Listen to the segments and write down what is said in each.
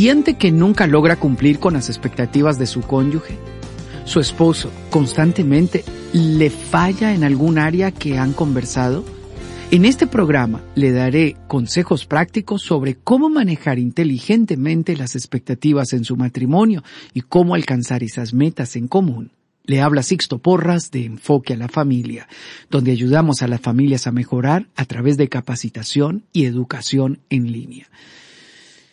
Siente que nunca logra cumplir con las expectativas de su cónyuge. Su esposo constantemente le falla en algún área que han conversado. En este programa le daré consejos prácticos sobre cómo manejar inteligentemente las expectativas en su matrimonio y cómo alcanzar esas metas en común. Le habla Sixto Porras de Enfoque a la Familia, donde ayudamos a las familias a mejorar a través de capacitación y educación en línea.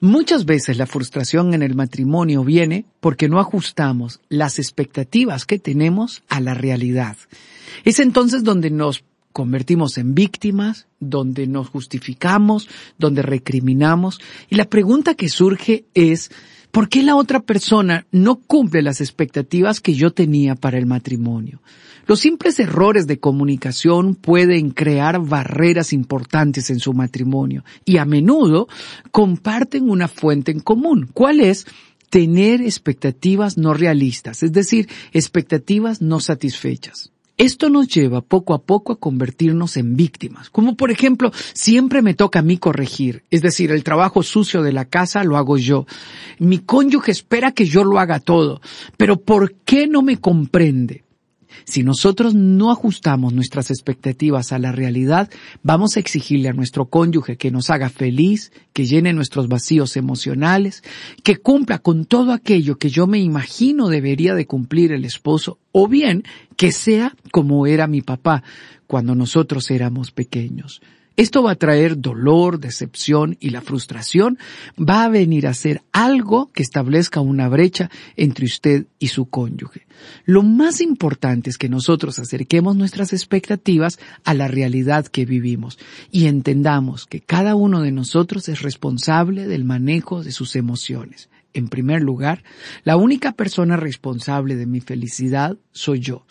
Muchas veces la frustración en el matrimonio viene porque no ajustamos las expectativas que tenemos a la realidad. Es entonces donde nos convertimos en víctimas, donde nos justificamos, donde recriminamos. Y la pregunta que surge es, ¿por qué la otra persona no cumple las expectativas que yo tenía para el matrimonio? Los simples errores de comunicación pueden crear barreras importantes en su matrimonio y a menudo comparten una fuente en común. ¿Cuál es? Tener expectativas no realistas, es decir, expectativas no satisfechas. Esto nos lleva poco a poco a convertirnos en víctimas, como por ejemplo, siempre me toca a mí corregir, es decir, el trabajo sucio de la casa lo hago yo. Mi cónyuge espera que yo lo haga todo, pero ¿por qué no me comprende? Si nosotros no ajustamos nuestras expectativas a la realidad, vamos a exigirle a nuestro cónyuge que nos haga feliz, que llene nuestros vacíos emocionales, que cumpla con todo aquello que yo me imagino debería de cumplir el esposo, o bien que sea como era mi papá cuando nosotros éramos pequeños. Esto va a traer dolor, decepción y la frustración va a venir a ser algo que establezca una brecha entre usted y su cónyuge. Lo más importante es que nosotros acerquemos nuestras expectativas a la realidad que vivimos y entendamos que cada uno de nosotros es responsable del manejo de sus emociones. En primer lugar, la única persona responsable de mi felicidad soy yo.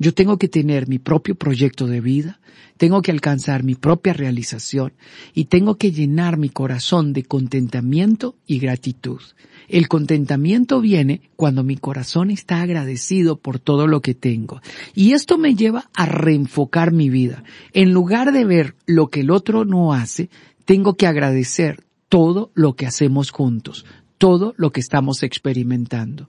Yo tengo que tener mi propio proyecto de vida, tengo que alcanzar mi propia realización y tengo que llenar mi corazón de contentamiento y gratitud. El contentamiento viene cuando mi corazón está agradecido por todo lo que tengo. Y esto me lleva a reenfocar mi vida. En lugar de ver lo que el otro no hace, tengo que agradecer todo lo que hacemos juntos, todo lo que estamos experimentando.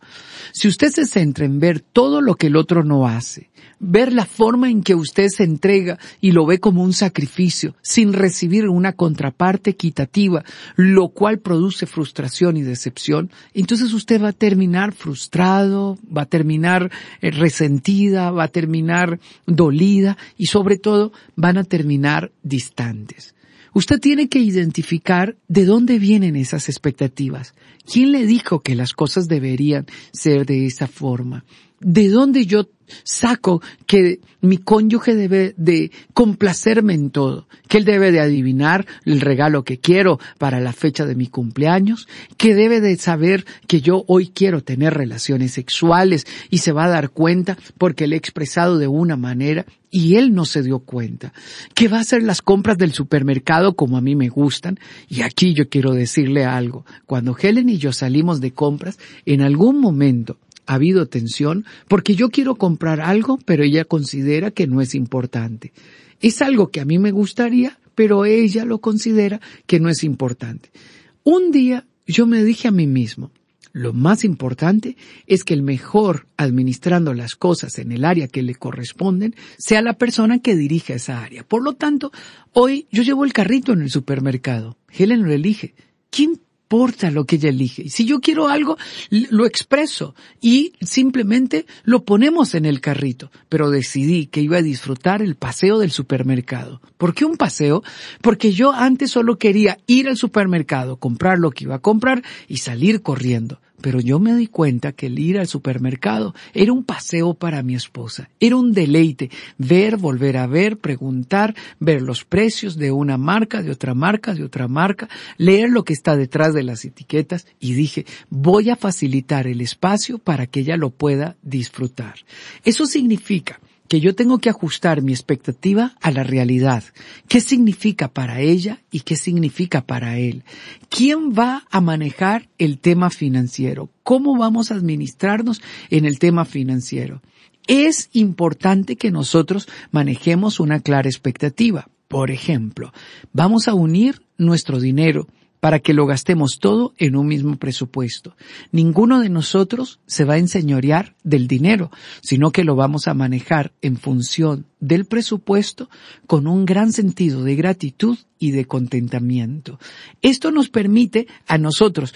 Si usted se centra en ver todo lo que el otro no hace, ver la forma en que usted se entrega y lo ve como un sacrificio, sin recibir una contraparte equitativa, lo cual produce frustración y decepción, entonces usted va a terminar frustrado, va a terminar eh, resentida, va a terminar dolida y sobre todo van a terminar distantes. Usted tiene que identificar de dónde vienen esas expectativas. ¿Quién le dijo que las cosas deberían ser de esa forma? ¿De dónde yo saco que mi cónyuge debe de complacerme en todo, que él debe de adivinar el regalo que quiero para la fecha de mi cumpleaños, que debe de saber que yo hoy quiero tener relaciones sexuales y se va a dar cuenta porque le he expresado de una manera y él no se dio cuenta, que va a hacer las compras del supermercado como a mí me gustan y aquí yo quiero decirle algo, cuando Helen y yo salimos de compras, en algún momento ha habido tensión porque yo quiero comprar algo, pero ella considera que no es importante. Es algo que a mí me gustaría, pero ella lo considera que no es importante. Un día yo me dije a mí mismo, Lo más importante es que el mejor administrando las cosas en el área que le corresponden sea la persona que dirige esa área. Por lo tanto, hoy yo llevo el carrito en el supermercado. Helen lo elige. ¿Quién importa lo que ella elige. Si yo quiero algo, lo expreso y simplemente lo ponemos en el carrito. Pero decidí que iba a disfrutar el paseo del supermercado. ¿Por qué un paseo? Porque yo antes solo quería ir al supermercado, comprar lo que iba a comprar y salir corriendo. Pero yo me di cuenta que el ir al supermercado era un paseo para mi esposa. Era un deleite ver, volver a ver, preguntar, ver los precios de una marca, de otra marca, de otra marca, leer lo que está detrás de las etiquetas y dije, voy a facilitar el espacio para que ella lo pueda disfrutar. Eso significa que yo tengo que ajustar mi expectativa a la realidad. ¿Qué significa para ella y qué significa para él? ¿Quién va a manejar el tema financiero? ¿Cómo vamos a administrarnos en el tema financiero? Es importante que nosotros manejemos una clara expectativa. Por ejemplo, vamos a unir nuestro dinero para que lo gastemos todo en un mismo presupuesto. Ninguno de nosotros se va a enseñorear del dinero, sino que lo vamos a manejar en función del presupuesto con un gran sentido de gratitud y de contentamiento. Esto nos permite a nosotros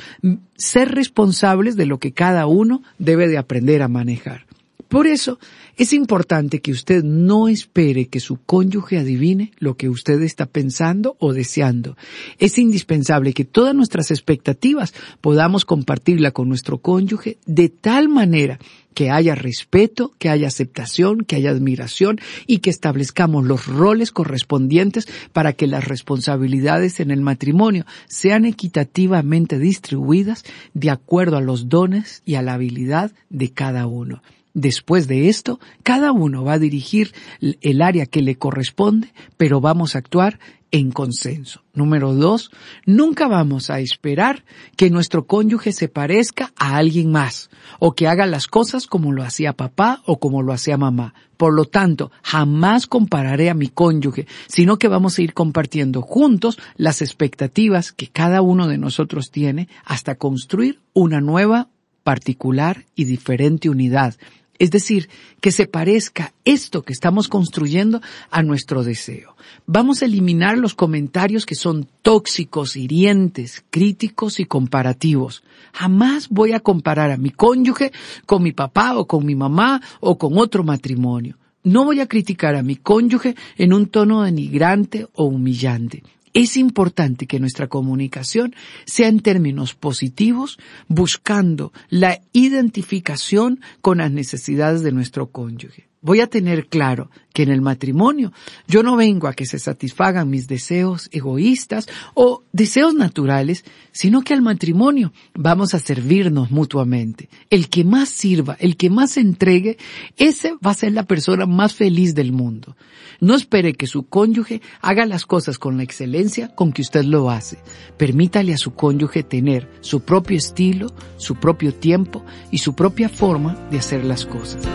ser responsables de lo que cada uno debe de aprender a manejar. Por eso es importante que usted no espere que su cónyuge adivine lo que usted está pensando o deseando. Es indispensable que todas nuestras expectativas podamos compartirla con nuestro cónyuge de tal manera que haya respeto, que haya aceptación, que haya admiración y que establezcamos los roles correspondientes para que las responsabilidades en el matrimonio sean equitativamente distribuidas de acuerdo a los dones y a la habilidad de cada uno. Después de esto, cada uno va a dirigir el área que le corresponde, pero vamos a actuar en consenso. Número dos, nunca vamos a esperar que nuestro cónyuge se parezca a alguien más o que haga las cosas como lo hacía papá o como lo hacía mamá. Por lo tanto, jamás compararé a mi cónyuge, sino que vamos a ir compartiendo juntos las expectativas que cada uno de nosotros tiene hasta construir una nueva particular y diferente unidad es decir, que se parezca esto que estamos construyendo a nuestro deseo. Vamos a eliminar los comentarios que son tóxicos, hirientes, críticos y comparativos. Jamás voy a comparar a mi cónyuge con mi papá o con mi mamá o con otro matrimonio. No voy a criticar a mi cónyuge en un tono denigrante o humillante. Es importante que nuestra comunicación sea en términos positivos, buscando la identificación con las necesidades de nuestro cónyuge voy a tener claro que en el matrimonio yo no vengo a que se satisfagan mis deseos egoístas o deseos naturales, sino que al matrimonio vamos a servirnos mutuamente. El que más sirva, el que más entregue, ese va a ser la persona más feliz del mundo. No espere que su cónyuge haga las cosas con la excelencia con que usted lo hace. Permítale a su cónyuge tener su propio estilo, su propio tiempo y su propia forma de hacer las cosas.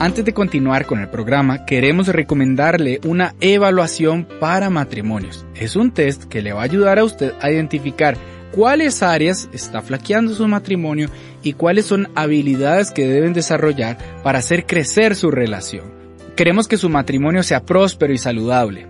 Antes de continuar con el programa, queremos recomendarle una evaluación para matrimonios. Es un test que le va a ayudar a usted a identificar cuáles áreas está flaqueando su matrimonio y cuáles son habilidades que deben desarrollar para hacer crecer su relación. Queremos que su matrimonio sea próspero y saludable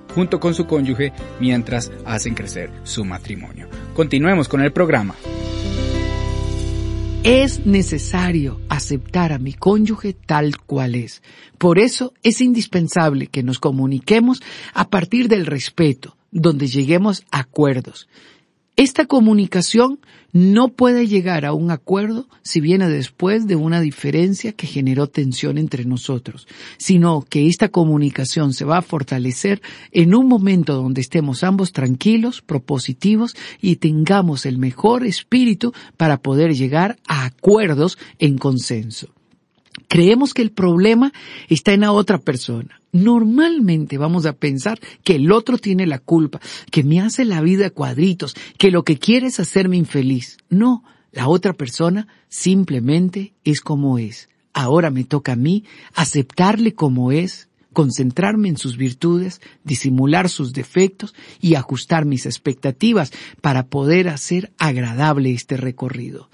junto con su cónyuge mientras hacen crecer su matrimonio. Continuemos con el programa. Es necesario aceptar a mi cónyuge tal cual es. Por eso es indispensable que nos comuniquemos a partir del respeto, donde lleguemos a acuerdos. Esta comunicación no puede llegar a un acuerdo si viene después de una diferencia que generó tensión entre nosotros, sino que esta comunicación se va a fortalecer en un momento donde estemos ambos tranquilos, propositivos y tengamos el mejor espíritu para poder llegar a acuerdos en consenso. Creemos que el problema está en la otra persona. Normalmente vamos a pensar que el otro tiene la culpa, que me hace la vida cuadritos, que lo que quiere es hacerme infeliz. No, la otra persona simplemente es como es. Ahora me toca a mí aceptarle como es, concentrarme en sus virtudes, disimular sus defectos y ajustar mis expectativas para poder hacer agradable este recorrido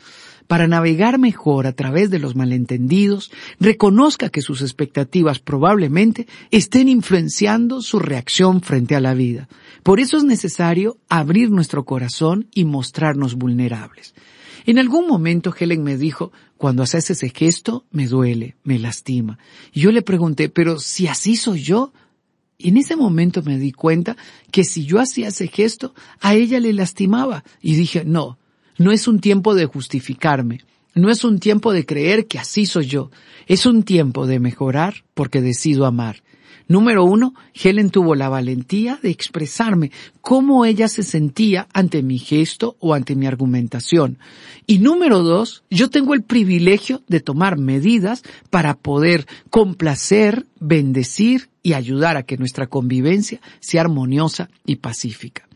para navegar mejor a través de los malentendidos, reconozca que sus expectativas probablemente estén influenciando su reacción frente a la vida. Por eso es necesario abrir nuestro corazón y mostrarnos vulnerables. En algún momento Helen me dijo, cuando haces ese gesto, me duele, me lastima. Y yo le pregunté, pero si así soy yo, y en ese momento me di cuenta que si yo hacía ese gesto, a ella le lastimaba. Y dije, no, no es un tiempo de justificarme, no es un tiempo de creer que así soy yo, es un tiempo de mejorar porque decido amar. Número uno, Helen tuvo la valentía de expresarme cómo ella se sentía ante mi gesto o ante mi argumentación. Y número dos, yo tengo el privilegio de tomar medidas para poder complacer, bendecir y ayudar a que nuestra convivencia sea armoniosa y pacífica.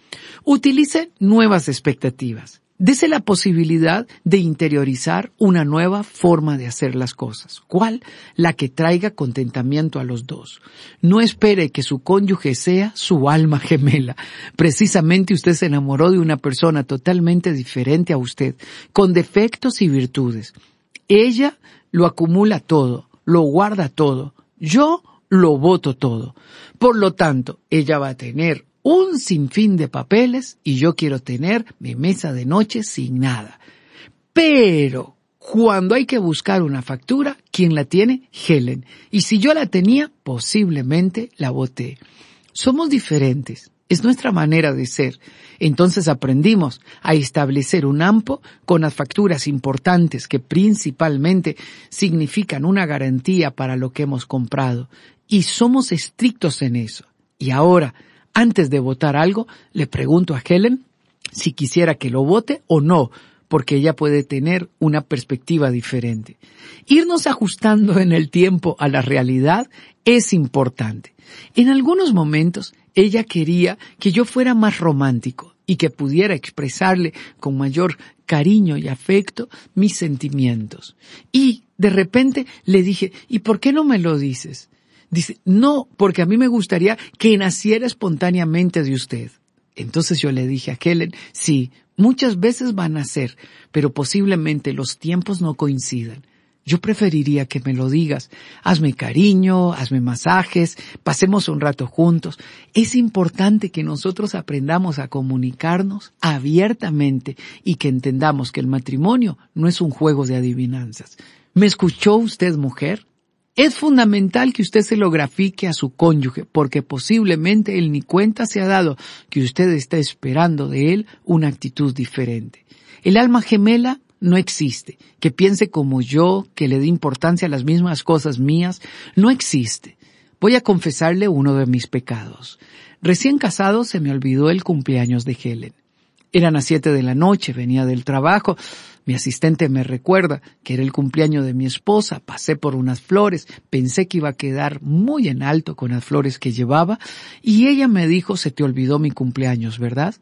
Utilice nuevas expectativas. Dese la posibilidad de interiorizar una nueva forma de hacer las cosas. ¿Cuál? La que traiga contentamiento a los dos. No espere que su cónyuge sea su alma gemela. Precisamente usted se enamoró de una persona totalmente diferente a usted, con defectos y virtudes. Ella lo acumula todo, lo guarda todo. Yo lo voto todo. Por lo tanto, ella va a tener un sinfín de papeles y yo quiero tener mi mesa de noche sin nada. Pero cuando hay que buscar una factura, ¿quién la tiene? Helen. Y si yo la tenía, posiblemente la voté. Somos diferentes. Es nuestra manera de ser. Entonces aprendimos a establecer un AMPO con las facturas importantes que principalmente significan una garantía para lo que hemos comprado. Y somos estrictos en eso. Y ahora, antes de votar algo, le pregunto a Helen si quisiera que lo vote o no, porque ella puede tener una perspectiva diferente. Irnos ajustando en el tiempo a la realidad es importante. En algunos momentos ella quería que yo fuera más romántico y que pudiera expresarle con mayor cariño y afecto mis sentimientos. Y de repente le dije, ¿y por qué no me lo dices? Dice, no, porque a mí me gustaría que naciera espontáneamente de usted. Entonces yo le dije a Helen, sí, muchas veces van a ser, pero posiblemente los tiempos no coincidan. Yo preferiría que me lo digas. Hazme cariño, hazme masajes, pasemos un rato juntos. Es importante que nosotros aprendamos a comunicarnos abiertamente y que entendamos que el matrimonio no es un juego de adivinanzas. ¿Me escuchó usted, mujer? Es fundamental que usted se lo grafique a su cónyuge, porque posiblemente él ni cuenta se ha dado que usted está esperando de él una actitud diferente. El alma gemela no existe. Que piense como yo, que le dé importancia a las mismas cosas mías, no existe. Voy a confesarle uno de mis pecados. Recién casado se me olvidó el cumpleaños de Helen. Eran las siete de la noche, venía del trabajo, mi asistente me recuerda que era el cumpleaños de mi esposa, pasé por unas flores, pensé que iba a quedar muy en alto con las flores que llevaba y ella me dijo, se te olvidó mi cumpleaños, ¿verdad?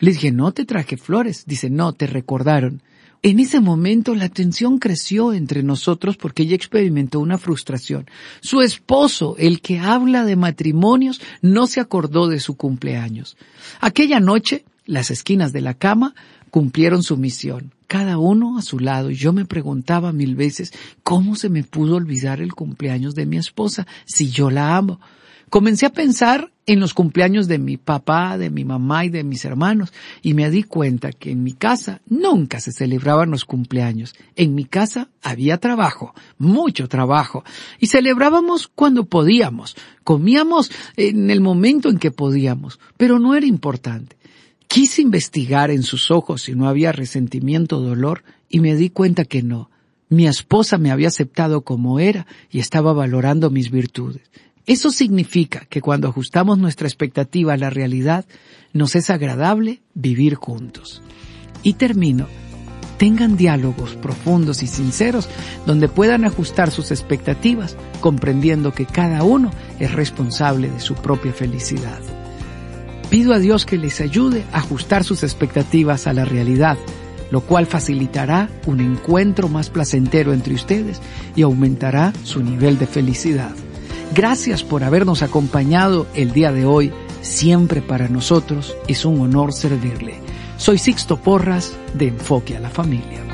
Le dije, no te traje flores. Dice, no, te recordaron. En ese momento la tensión creció entre nosotros porque ella experimentó una frustración. Su esposo, el que habla de matrimonios, no se acordó de su cumpleaños. Aquella noche, las esquinas de la cama cumplieron su misión cada uno a su lado, yo me preguntaba mil veces cómo se me pudo olvidar el cumpleaños de mi esposa si yo la amo. Comencé a pensar en los cumpleaños de mi papá, de mi mamá y de mis hermanos, y me di cuenta que en mi casa nunca se celebraban los cumpleaños. En mi casa había trabajo, mucho trabajo, y celebrábamos cuando podíamos, comíamos en el momento en que podíamos, pero no era importante. Quise investigar en sus ojos si no había resentimiento o dolor y me di cuenta que no. Mi esposa me había aceptado como era y estaba valorando mis virtudes. Eso significa que cuando ajustamos nuestra expectativa a la realidad, nos es agradable vivir juntos. Y termino tengan diálogos profundos y sinceros donde puedan ajustar sus expectativas, comprendiendo que cada uno es responsable de su propia felicidad. Pido a Dios que les ayude a ajustar sus expectativas a la realidad, lo cual facilitará un encuentro más placentero entre ustedes y aumentará su nivel de felicidad. Gracias por habernos acompañado el día de hoy. Siempre para nosotros es un honor servirle. Soy Sixto Porras de Enfoque a la Familia.